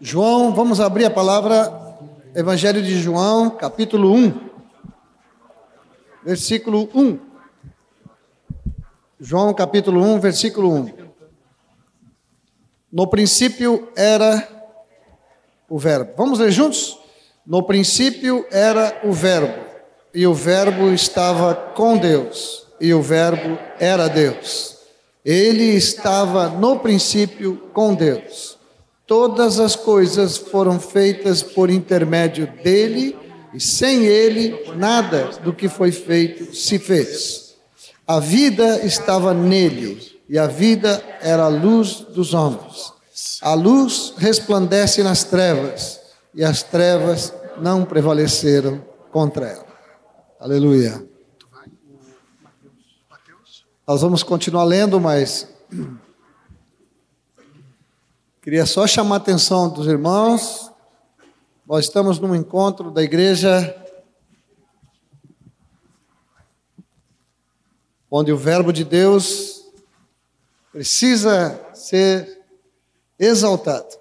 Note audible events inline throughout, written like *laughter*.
João, vamos abrir a palavra, Evangelho de João, capítulo 1, versículo 1. João, capítulo 1, versículo 1. No princípio era o Verbo. Vamos ler juntos? No princípio era o Verbo, e o Verbo estava com Deus, e o Verbo era Deus. Ele estava no princípio com Deus. Todas as coisas foram feitas por intermédio dele, e sem ele, nada do que foi feito se fez. A vida estava nele, e a vida era a luz dos homens. A luz resplandece nas trevas, e as trevas não prevaleceram contra ela. Aleluia. Nós vamos continuar lendo, mas Queria só chamar a atenção dos irmãos. Nós estamos num encontro da igreja onde o Verbo de Deus precisa ser exaltado.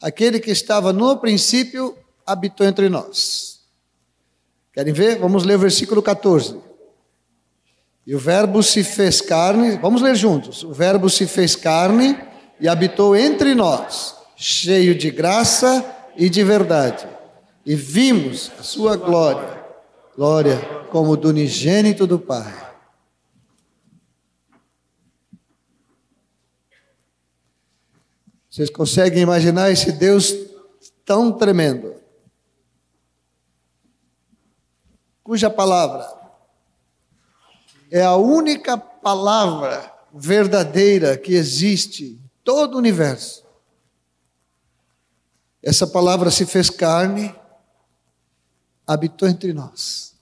Aquele que estava no princípio habitou entre nós. Querem ver? Vamos ler o versículo 14. E o Verbo se fez carne, vamos ler juntos. O Verbo se fez carne e habitou entre nós, cheio de graça e de verdade. E vimos a sua glória, glória como do unigênito do Pai. Vocês conseguem imaginar esse Deus tão tremendo? Cuja palavra é a única palavra verdadeira que existe em todo o universo. Essa palavra se fez carne, habitou entre nós,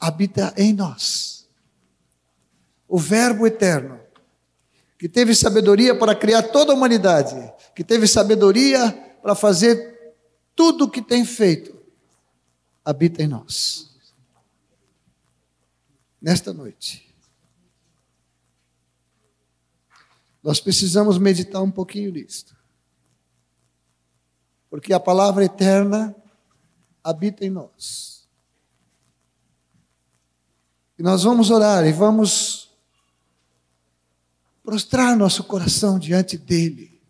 habita em nós. O Verbo eterno, que teve sabedoria para criar toda a humanidade, que teve sabedoria para fazer tudo o que tem feito, habita em nós nesta noite. Nós precisamos meditar um pouquinho nisto. Porque a palavra eterna habita em nós. E nós vamos orar e vamos prostrar nosso coração diante dele.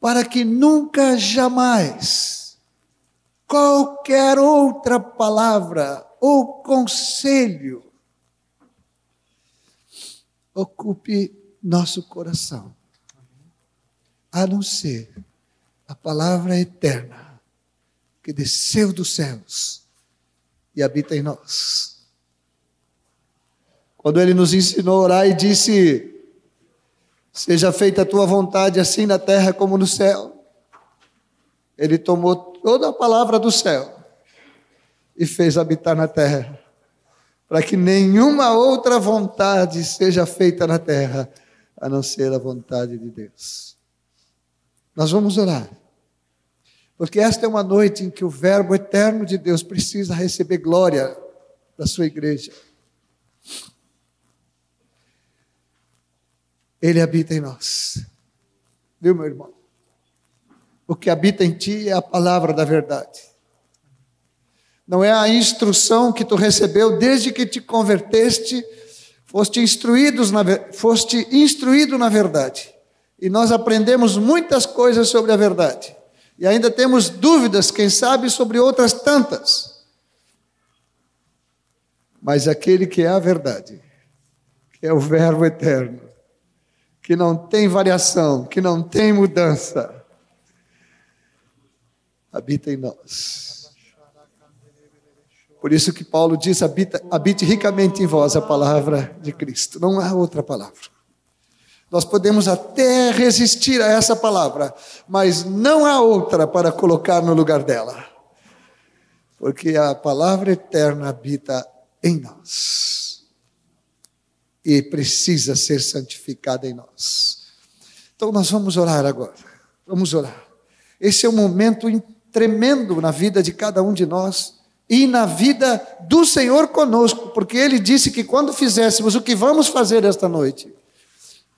Para que nunca, jamais, qualquer outra palavra ou conselho ocupe nosso coração, a não ser a palavra eterna que desceu dos céus e habita em nós. Quando ele nos ensinou a orar e disse: Seja feita a tua vontade, assim na terra como no céu. Ele tomou toda a palavra do céu e fez habitar na terra, para que nenhuma outra vontade seja feita na terra, a não ser a vontade de Deus. Nós vamos orar, porque esta é uma noite em que o Verbo eterno de Deus precisa receber glória da sua igreja. Ele habita em nós. Viu, meu irmão? O que habita em ti é a palavra da verdade não é a instrução que tu recebeu desde que te converteste, foste, instruídos na, foste instruído na verdade. E nós aprendemos muitas coisas sobre a verdade. E ainda temos dúvidas, quem sabe, sobre outras tantas. Mas aquele que é a verdade, que é o Verbo eterno, que não tem variação, que não tem mudança, habita em nós. Por isso que Paulo diz: habita, habite ricamente em vós a palavra de Cristo. Não há outra palavra. Nós podemos até resistir a essa palavra, mas não há outra para colocar no lugar dela. Porque a palavra eterna habita em nós. E precisa ser santificada em nós. Então nós vamos orar agora. Vamos orar. Esse é um momento tremendo na vida de cada um de nós e na vida do Senhor conosco, porque Ele disse que quando fizéssemos o que vamos fazer esta noite,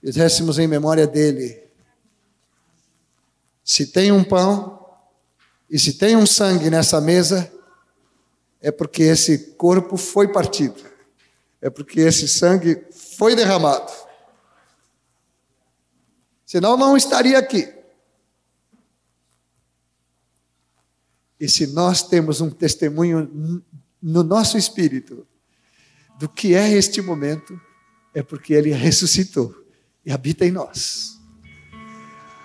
fizéssemos em memória dele. Se tem um pão e se tem um sangue nessa mesa, é porque esse corpo foi partido, é porque esse sangue foi derramado. Senão não estaria aqui. E se nós temos um testemunho no nosso espírito do que é este momento, é porque ele ressuscitou e habita em nós.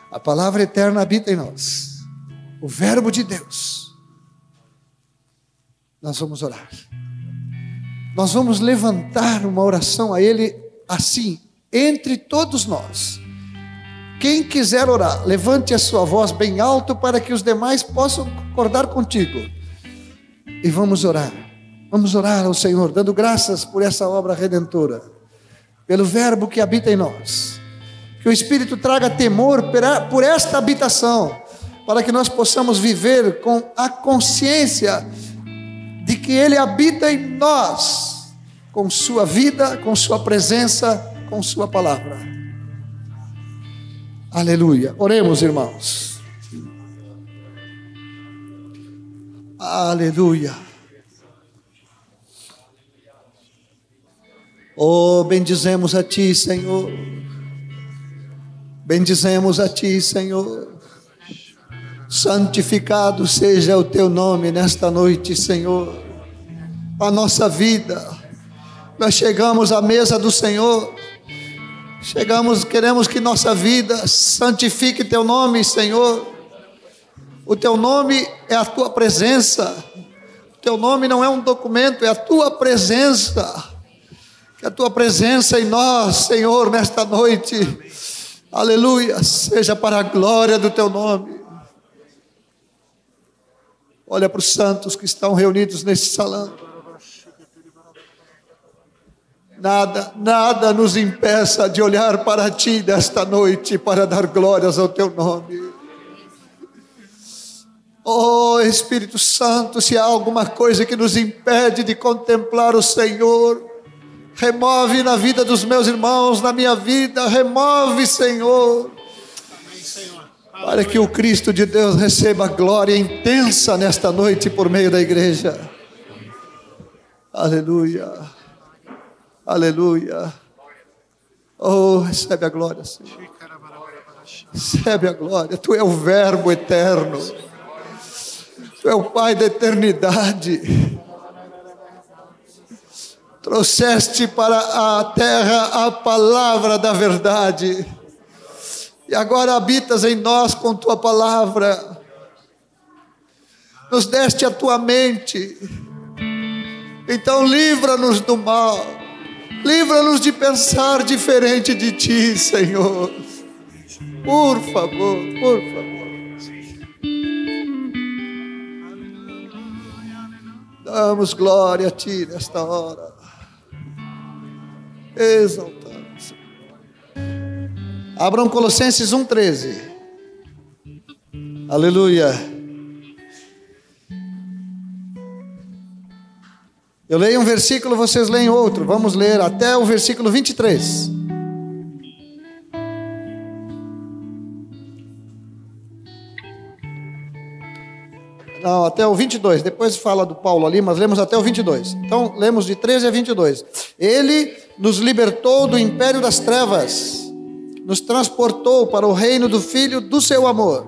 A palavra eterna habita em nós. O Verbo de Deus. Nós vamos orar. Nós vamos levantar uma oração a Ele assim, entre todos nós. Quem quiser orar, levante a sua voz bem alto para que os demais possam concordar contigo. E vamos orar. Vamos orar ao Senhor, dando graças por essa obra redentora, pelo Verbo que habita em nós. Que o Espírito traga temor por esta habitação, para que nós possamos viver com a consciência de que Ele habita em nós, com Sua vida, com Sua presença, com Sua palavra. Aleluia. Oremos, irmãos. Aleluia. Oh, bendizemos a Ti, Senhor. Bendizemos a Ti, Senhor. Santificado seja o Teu nome nesta noite, Senhor. A nossa vida. Nós chegamos à mesa do Senhor Chegamos, queremos que nossa vida santifique teu nome, Senhor. O teu nome é a tua presença. O teu nome não é um documento, é a tua presença. Que a tua presença em nós, Senhor, nesta noite, aleluia, seja para a glória do teu nome. Olha para os santos que estão reunidos nesse salão. Nada, nada nos impeça de olhar para ti desta noite para dar glórias ao teu nome. Oh Espírito Santo, se há alguma coisa que nos impede de contemplar o Senhor, remove na vida dos meus irmãos, na minha vida, remove, Senhor. Para que o Cristo de Deus receba glória intensa nesta noite por meio da igreja. Aleluia. Aleluia. Oh, recebe a glória, Senhor. Recebe a glória. Tu é o Verbo eterno. Tu é o Pai da eternidade. Trouxeste para a terra a palavra da verdade. E agora habitas em nós com tua palavra. Nos deste a tua mente. Então livra-nos do mal Livra-nos de pensar diferente de ti, Senhor. Por favor, por favor. Damos glória a Ti nesta hora. Exaltamos. Abram Colossenses 1,13. Aleluia. Eu leio um versículo, vocês leem outro. Vamos ler até o versículo 23. Não, até o 22. Depois fala do Paulo ali, mas lemos até o 22. Então, lemos de 13 a 22. Ele nos libertou do império das trevas, nos transportou para o reino do Filho do seu amor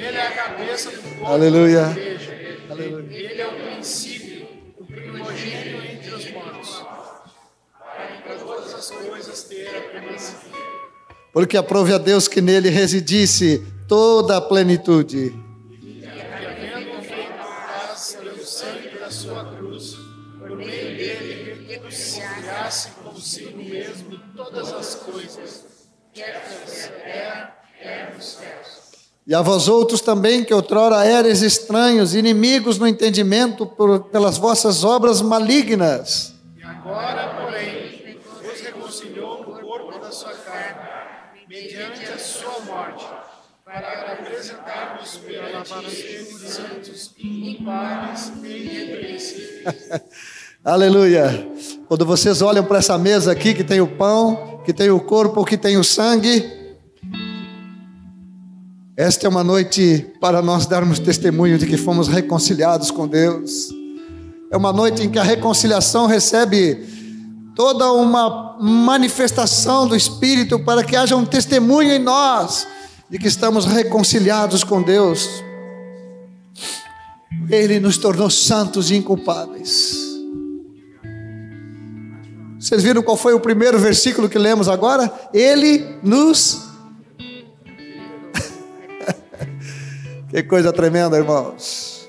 Ele é a cabeça do corpo Aleluia. da igreja. Aleluia. Ele é o princípio, o primogênito entre os mortos. Para todas as coisas ter a primazia. Porque aprove a Deus que nele residisse toda a plenitude. E a vós outros também, que outrora eres estranhos, inimigos no entendimento por, pelas vossas obras malignas. E agora, porém, vos reconciliou no corpo da sua carne, mediante a sua morte, para apresentar-vos perante os santos, inculpáveis e irrepreensíveis. *laughs* Aleluia. Quando vocês olham para essa mesa aqui, que tem o pão, que tem o corpo, que tem o sangue, esta é uma noite para nós darmos testemunho de que fomos reconciliados com Deus. É uma noite em que a reconciliação recebe toda uma manifestação do Espírito para que haja um testemunho em nós de que estamos reconciliados com Deus. Ele nos tornou santos e inculpáveis. Vocês viram qual foi o primeiro versículo que lemos agora? Ele nos Que coisa tremenda, irmãos.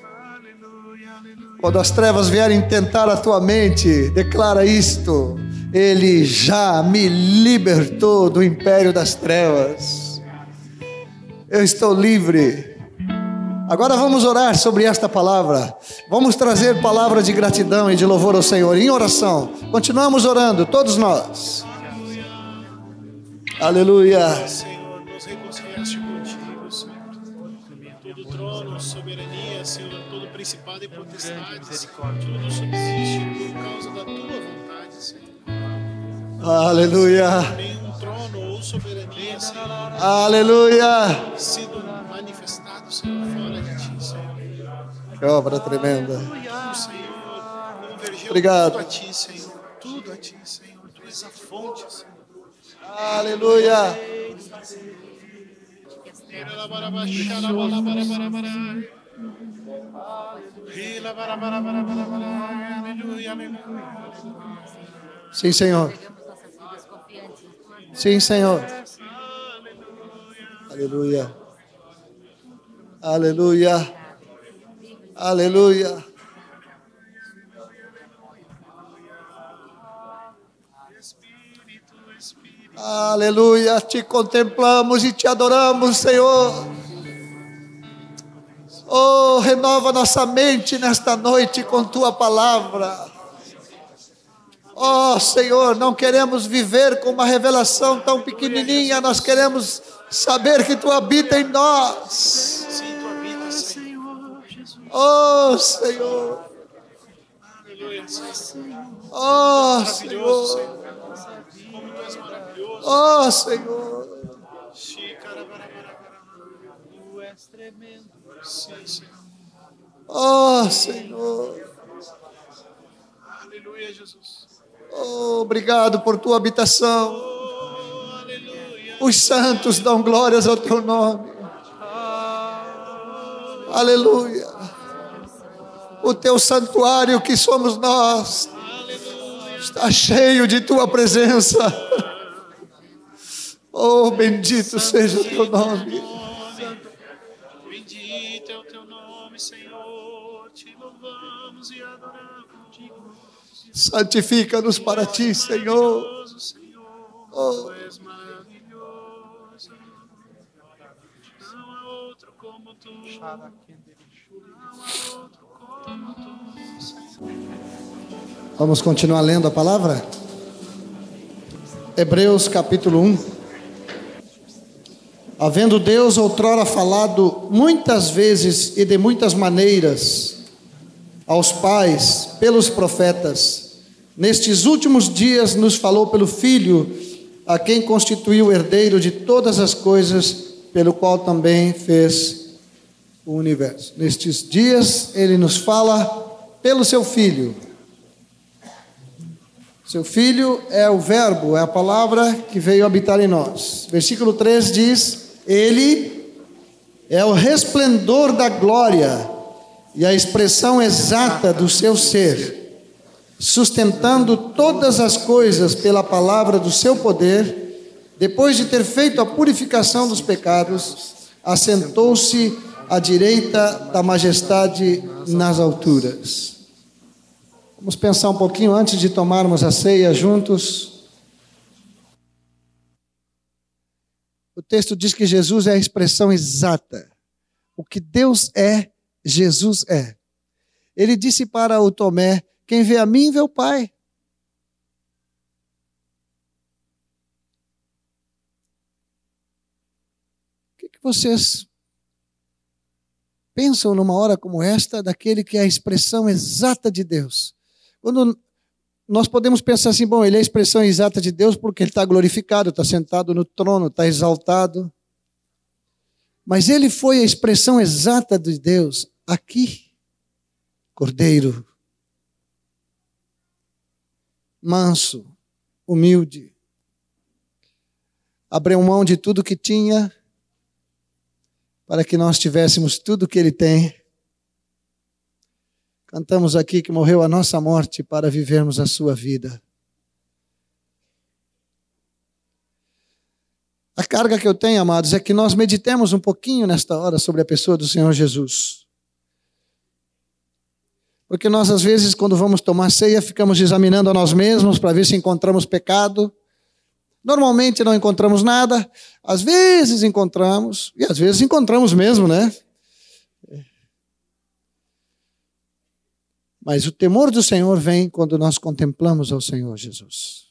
Quando as trevas vierem tentar a tua mente, declara isto: Ele já me libertou do império das trevas. Eu estou livre. Agora vamos orar sobre esta palavra. Vamos trazer palavra de gratidão e de louvor ao Senhor em oração. Continuamos orando, todos nós. Aleluia. E potestade, tudo subsiste por causa da tua vontade, Senhor. Aleluia. Nenhum trono ou soberania, Senhor, Aleluia. sido manifestado, Senhor, fora de ti, Senhor. Que obra tremenda. Tudo, Senhor, Obrigado. tudo a ti, Senhor. Tudo a ti, Senhor. Tu és a fonte, Senhor. Aleluia, aleluia. Sim, Senhor. Sim, Senhor. Aleluia. Aleluia. Aleluia. Aleluia. Te contemplamos e te adoramos, Senhor. Oh, renova nossa mente nesta noite com tua palavra. Oh, Senhor, não queremos viver com uma revelação tão pequenininha, nós queremos saber que tu habita em nós. Oh, Senhor. Oh, Senhor. Oh, Senhor. Tu és tremendo. Sim, Senhor. Oh, Senhor. Aleluia, Jesus. Oh, obrigado por tua habitação. Oh. Os santos dão glórias ao teu nome. Aleluia. O teu santuário que somos nós está cheio de tua presença. Oh, bendito seja o teu nome. Santifica-nos para ti, Senhor. Oh. Vamos continuar lendo a palavra? Hebreus capítulo 1. Havendo Deus outrora falado muitas vezes e de muitas maneiras aos pais pelos profetas, nestes últimos dias nos falou pelo Filho, a quem constituiu o herdeiro de todas as coisas, pelo qual também fez o universo. Nestes dias ele nos fala pelo seu Filho. Seu filho é o Verbo, é a palavra que veio habitar em nós. Versículo 3 diz: Ele é o resplendor da glória e a expressão exata do seu ser, sustentando todas as coisas pela palavra do seu poder, depois de ter feito a purificação dos pecados, assentou-se à direita da majestade nas alturas. Vamos pensar um pouquinho antes de tomarmos a ceia juntos. O texto diz que Jesus é a expressão exata. O que Deus é, Jesus é. Ele disse para o Tomé: Quem vê a mim, vê o Pai. O que, que vocês pensam numa hora como esta daquele que é a expressão exata de Deus? Quando nós podemos pensar assim, bom, ele é a expressão exata de Deus porque ele está glorificado, está sentado no trono, está exaltado. Mas ele foi a expressão exata de Deus aqui. Cordeiro, manso, humilde, abriu mão de tudo que tinha para que nós tivéssemos tudo que ele tem Cantamos aqui que morreu a nossa morte para vivermos a sua vida. A carga que eu tenho, amados, é que nós meditemos um pouquinho nesta hora sobre a pessoa do Senhor Jesus. Porque nós, às vezes, quando vamos tomar ceia, ficamos examinando a nós mesmos para ver se encontramos pecado. Normalmente não encontramos nada, às vezes encontramos, e às vezes encontramos mesmo, né? Mas o temor do Senhor vem quando nós contemplamos ao Senhor Jesus.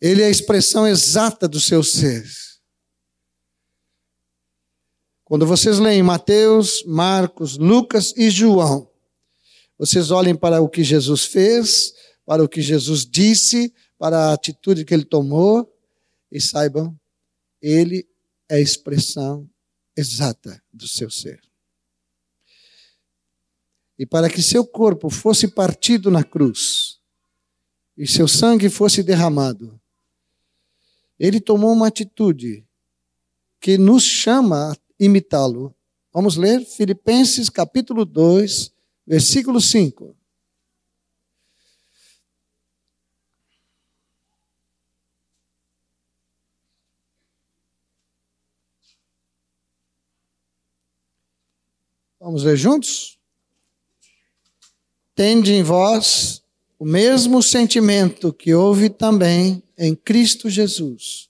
Ele é a expressão exata do seu ser. Quando vocês leem Mateus, Marcos, Lucas e João, vocês olhem para o que Jesus fez, para o que Jesus disse, para a atitude que ele tomou e saibam, ele é a expressão exata do seu ser. E para que seu corpo fosse partido na cruz e seu sangue fosse derramado, ele tomou uma atitude que nos chama a imitá-lo. Vamos ler Filipenses capítulo 2, versículo 5. Vamos ler juntos? Tende em vós o mesmo sentimento que houve também em Cristo Jesus.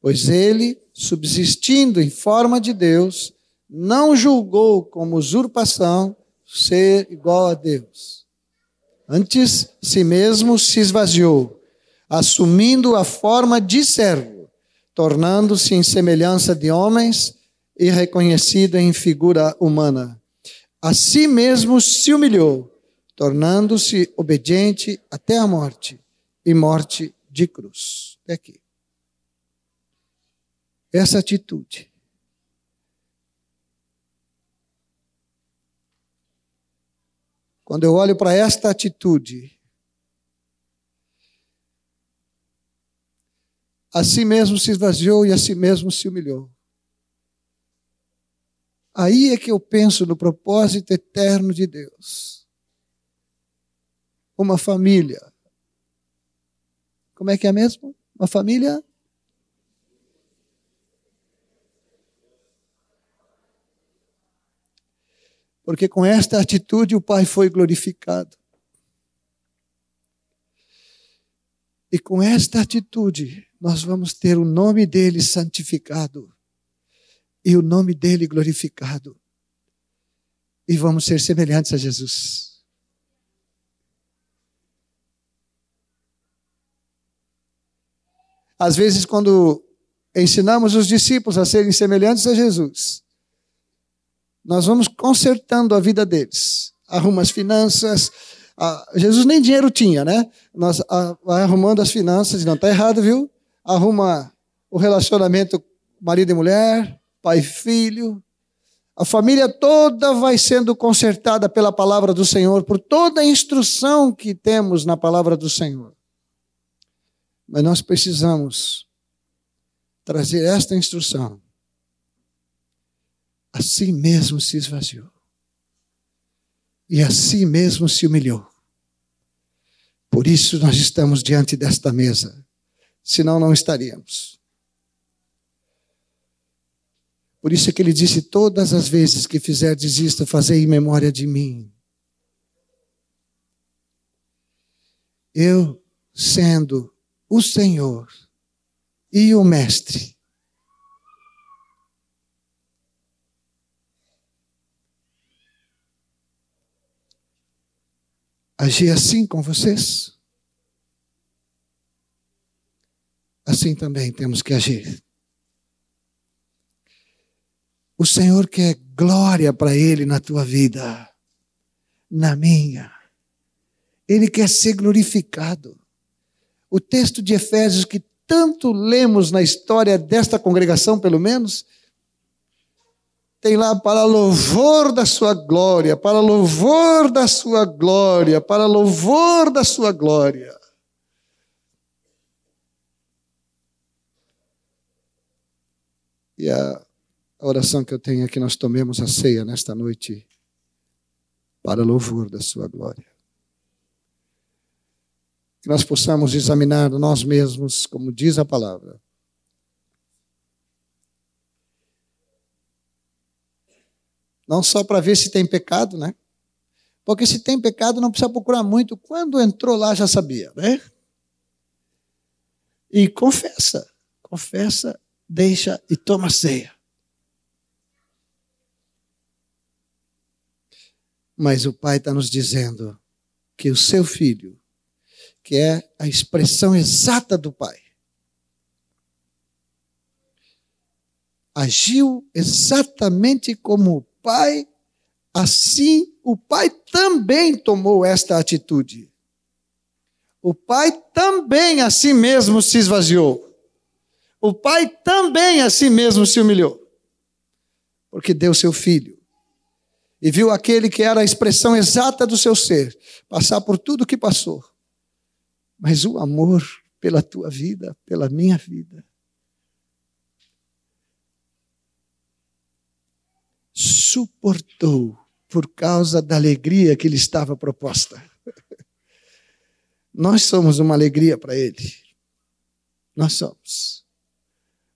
Pois ele, subsistindo em forma de Deus, não julgou como usurpação ser igual a Deus. Antes, si mesmo se esvaziou, assumindo a forma de servo, tornando-se em semelhança de homens e reconhecido em figura humana. A si mesmo se humilhou tornando-se obediente até a morte e morte de cruz. Até aqui. Essa atitude. Quando eu olho para esta atitude, a si mesmo se esvaziou e a si mesmo se humilhou. Aí é que eu penso no propósito eterno de Deus uma família. Como é que é mesmo? Uma família? Porque com esta atitude o Pai foi glorificado. E com esta atitude nós vamos ter o nome dele santificado e o nome dele glorificado. E vamos ser semelhantes a Jesus. Às vezes, quando ensinamos os discípulos a serem semelhantes a Jesus, nós vamos consertando a vida deles. Arruma as finanças. Jesus nem dinheiro tinha, né? Nós vai arrumando as finanças, não está errado, viu? Arruma o relacionamento marido e mulher, pai e filho. A família toda vai sendo consertada pela palavra do Senhor, por toda a instrução que temos na palavra do Senhor. Mas nós precisamos trazer esta instrução. Assim mesmo se esvaziou. E assim mesmo se humilhou. Por isso nós estamos diante desta mesa. Senão não estaríamos. Por isso é que ele disse: Todas as vezes que fizer isto, fazer em memória de mim. eu sendo o Senhor e o Mestre. Agir assim com vocês? Assim também temos que agir. O Senhor quer glória para Ele na tua vida, na minha. Ele quer ser glorificado. O texto de Efésios que tanto lemos na história desta congregação, pelo menos, tem lá para louvor da sua glória, para louvor da sua glória, para louvor da sua glória. E a oração que eu tenho é que nós tomemos a ceia nesta noite para louvor da Sua glória. Que nós possamos examinar nós mesmos, como diz a palavra. Não só para ver se tem pecado, né? Porque se tem pecado não precisa procurar muito. Quando entrou lá já sabia, né? E confessa, confessa, deixa e toma ceia. Mas o Pai está nos dizendo que o seu filho, que é a expressão exata do Pai, agiu exatamente como o Pai, assim o Pai também tomou esta atitude. O Pai também a si mesmo se esvaziou. O Pai também a si mesmo se humilhou. Porque deu seu filho e viu aquele que era a expressão exata do seu ser passar por tudo o que passou. Mas o amor pela tua vida, pela minha vida, suportou por causa da alegria que lhe estava proposta. Nós somos uma alegria para ele. Nós somos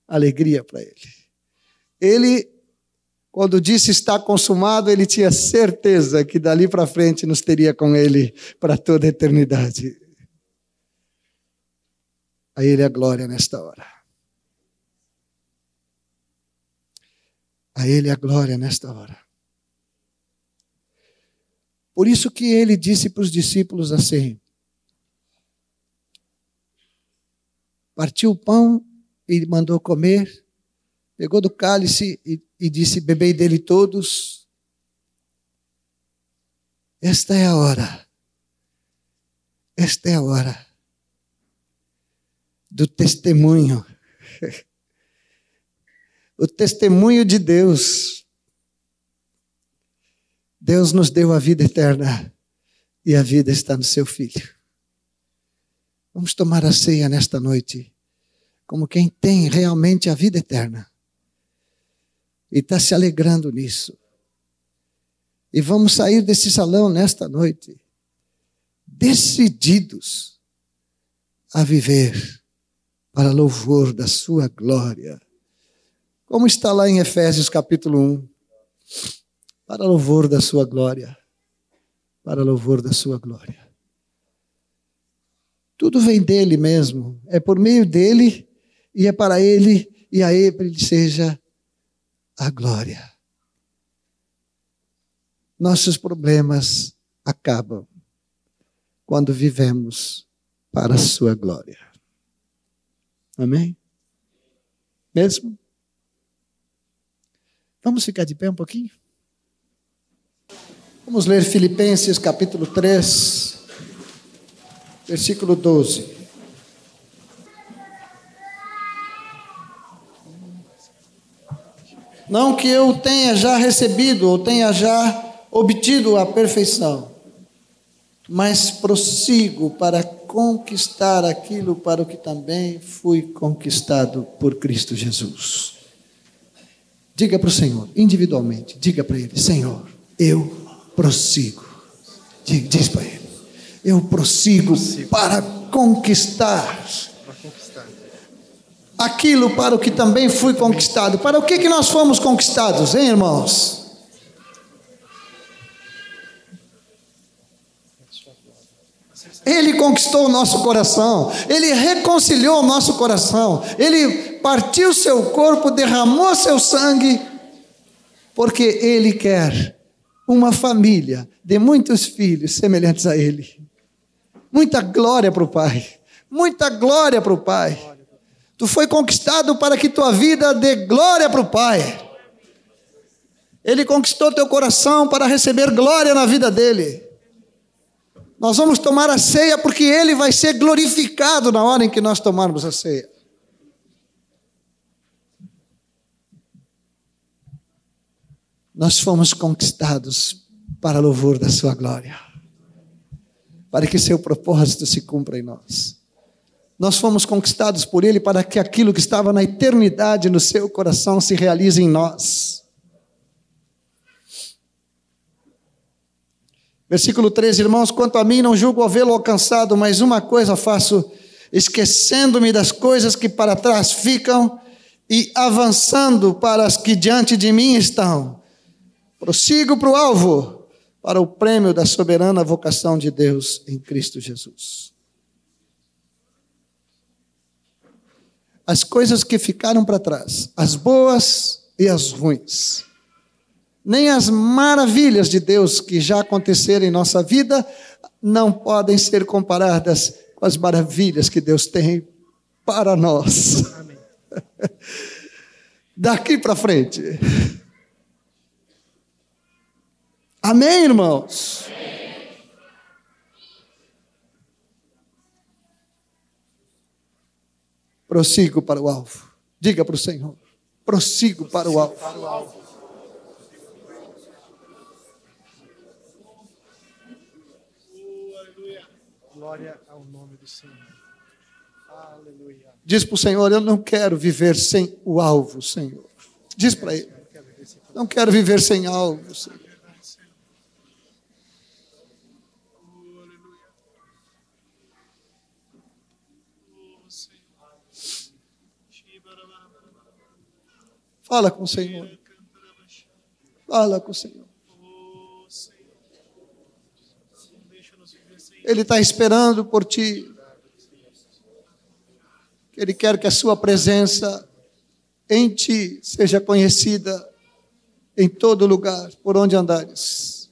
alegria para ele. Ele quando disse está consumado, ele tinha certeza que dali para frente nos teria com ele para toda a eternidade. A ele a glória nesta hora. A ele a glória nesta hora. Por isso que ele disse para os discípulos assim: Partiu o pão e mandou comer, pegou do cálice e e disse: Bebei dele todos. Esta é a hora. Esta é a hora do testemunho. *laughs* o testemunho de Deus. Deus nos deu a vida eterna e a vida está no seu Filho. Vamos tomar a ceia nesta noite, como quem tem realmente a vida eterna e está se alegrando nisso. E vamos sair desse salão nesta noite decididos a viver para louvor da sua glória. Como está lá em Efésios capítulo 1. Para louvor da sua glória. Para louvor da sua glória. Tudo vem dele mesmo, é por meio dele e é para ele e a ele seja a glória. Nossos problemas acabam quando vivemos para a sua glória. Amém? Mesmo? Vamos ficar de pé um pouquinho? Vamos ler Filipenses capítulo 3, versículo 12. Não que eu tenha já recebido ou tenha já obtido a perfeição, mas prossigo para conquistar aquilo para o que também fui conquistado por Cristo Jesus. Diga para o Senhor, individualmente, diga para Ele: Senhor, eu prossigo. Diz para Ele: Eu prossigo, prossigo. para conquistar aquilo para o que também fui conquistado. Para o que, que nós fomos conquistados, hein, irmãos? Ele conquistou o nosso coração, ele reconciliou o nosso coração, ele partiu seu corpo, derramou seu sangue, porque ele quer uma família de muitos filhos semelhantes a ele. Muita glória para o Pai, muita glória para o Pai. Tu foi conquistado para que tua vida dê glória para o Pai. Ele conquistou teu coração para receber glória na vida dele. Nós vamos tomar a ceia porque ele vai ser glorificado na hora em que nós tomarmos a ceia. Nós fomos conquistados para louvor da sua glória. Para que seu propósito se cumpra em nós. Nós fomos conquistados por ele para que aquilo que estava na eternidade no seu coração se realize em nós. Versículo 13, irmãos, quanto a mim não julgo havê-lo alcançado, mas uma coisa faço, esquecendo-me das coisas que para trás ficam e avançando para as que diante de mim estão. Prossigo para o alvo, para o prêmio da soberana vocação de Deus em Cristo Jesus. As coisas que ficaram para trás, as boas e as ruins nem as maravilhas de Deus que já aconteceram em nossa vida não podem ser comparadas com as maravilhas que Deus tem para nós. *laughs* Daqui para frente. Amém, irmãos? Prossigo para o alvo. Diga para o Senhor. Prossigo para o alvo. Glória ao nome do Senhor. Aleluia. Diz para o Senhor: Eu não quero viver sem o alvo, Senhor. Diz para ele: Não quero viver sem alvo, Senhor. Fala com o Senhor. Fala com o Senhor. Ele está esperando por ti. Ele quer que a sua presença em ti seja conhecida em todo lugar, por onde andares.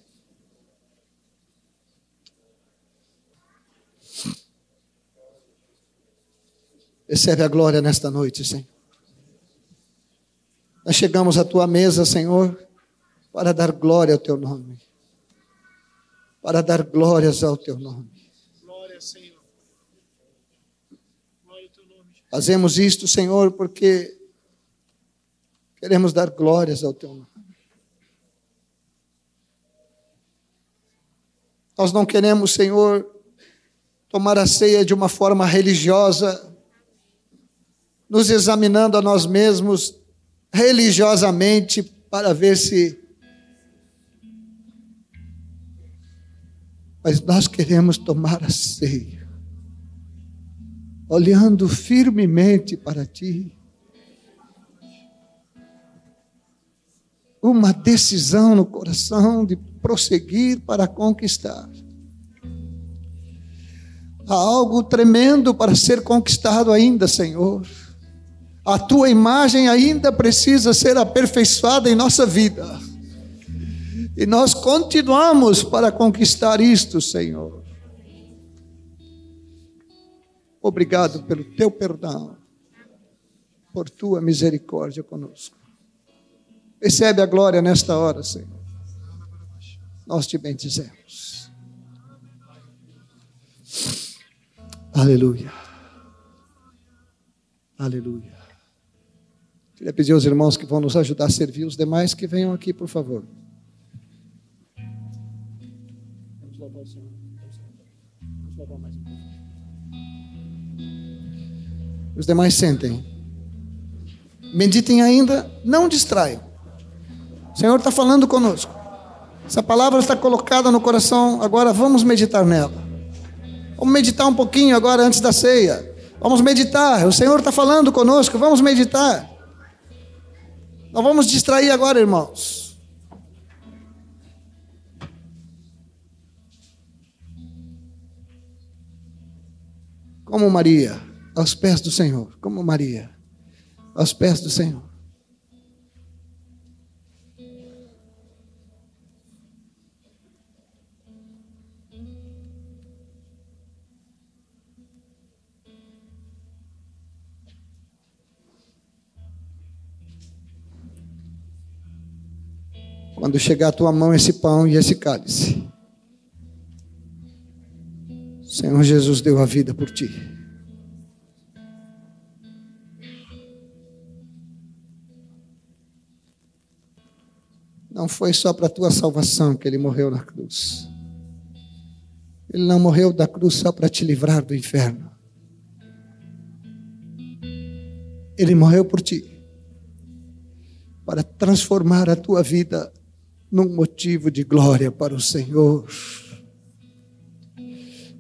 Recebe a glória nesta noite, Senhor. Nós chegamos à tua mesa, Senhor, para dar glória ao teu nome para dar glórias ao teu nome. Glória, Senhor. Glória ao teu nome. Fazemos isto, Senhor, porque queremos dar glórias ao teu nome. Nós não queremos, Senhor, tomar a ceia de uma forma religiosa, nos examinando a nós mesmos religiosamente para ver se Mas nós queremos tomar a ceia, olhando firmemente para Ti. Uma decisão no coração de prosseguir para conquistar. Há algo tremendo para ser conquistado ainda, Senhor. A tua imagem ainda precisa ser aperfeiçoada em nossa vida. E nós continuamos para conquistar isto, Senhor. Obrigado pelo teu perdão, por tua misericórdia conosco. Recebe a glória nesta hora, Senhor. Nós te bendizemos. Aleluia. Aleluia. Queria pedir aos irmãos que vão nos ajudar a servir os demais que venham aqui, por favor. Os demais sentem. Meditem ainda, não distraiam. O Senhor está falando conosco. Essa palavra está colocada no coração, agora vamos meditar nela. Vamos meditar um pouquinho agora antes da ceia. Vamos meditar. O Senhor está falando conosco, vamos meditar. Não vamos distrair agora, irmãos. Como Maria, aos pés do Senhor, como Maria, aos pés do Senhor. Quando chegar a tua mão esse pão e esse cálice, Senhor Jesus deu a vida por ti. Não foi só para a tua salvação que ele morreu na cruz. Ele não morreu da cruz só para te livrar do inferno. Ele morreu por ti, para transformar a tua vida num motivo de glória para o Senhor,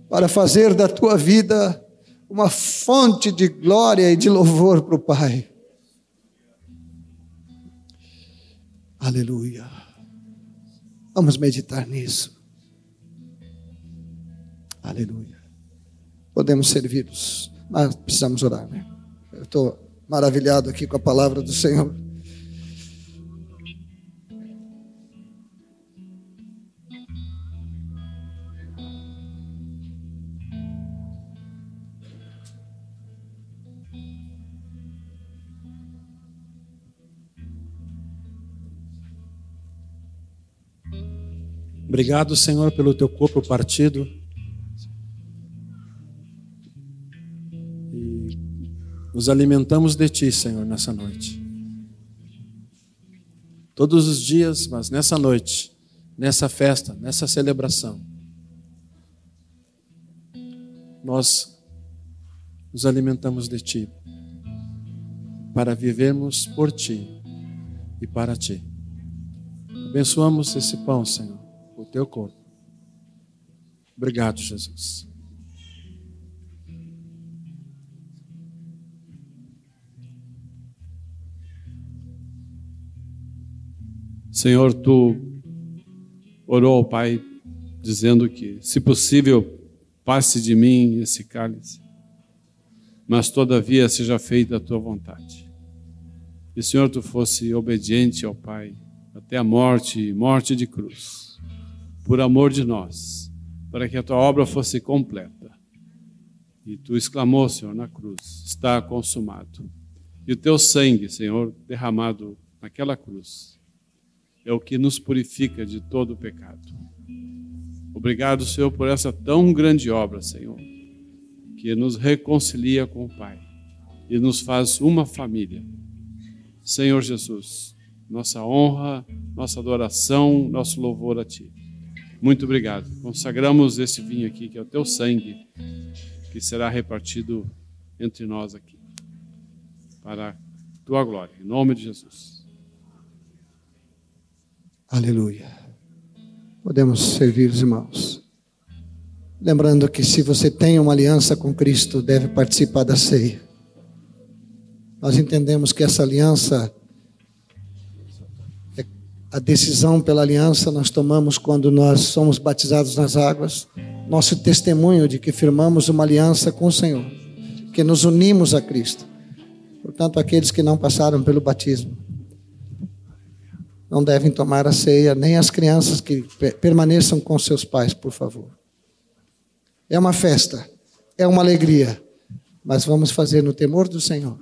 para fazer da tua vida uma fonte de glória e de louvor para o Pai. Aleluia. Vamos meditar nisso. Aleluia. Podemos servi-los, mas precisamos orar, né? Eu estou maravilhado aqui com a palavra do Senhor. Obrigado, Senhor, pelo teu corpo partido. E nos alimentamos de ti, Senhor, nessa noite. Todos os dias, mas nessa noite, nessa festa, nessa celebração, nós nos alimentamos de ti para vivermos por ti e para ti. Abençoamos esse pão, Senhor teu corpo. Obrigado, Jesus. Senhor, tu orou ao Pai dizendo que, se possível, passe de mim esse cálice, mas todavia seja feita a tua vontade. E, Senhor, tu fosse obediente ao Pai até a morte, morte de cruz por amor de nós, para que a tua obra fosse completa. E tu exclamou, Senhor, na cruz: está consumado. E o teu sangue, Senhor, derramado naquela cruz, é o que nos purifica de todo o pecado. Obrigado, Senhor, por essa tão grande obra, Senhor, que nos reconcilia com o Pai e nos faz uma família. Senhor Jesus, nossa honra, nossa adoração, nosso louvor a Ti. Muito obrigado. Consagramos esse vinho aqui, que é o teu sangue, que será repartido entre nós aqui, para a tua glória, em nome de Jesus. Aleluia. Podemos servir os irmãos. Lembrando que se você tem uma aliança com Cristo, deve participar da ceia. Nós entendemos que essa aliança a decisão pela aliança nós tomamos quando nós somos batizados nas águas. Nosso testemunho de que firmamos uma aliança com o Senhor, que nos unimos a Cristo. Portanto, aqueles que não passaram pelo batismo não devem tomar a ceia, nem as crianças que permaneçam com seus pais, por favor. É uma festa, é uma alegria, mas vamos fazer no temor do Senhor.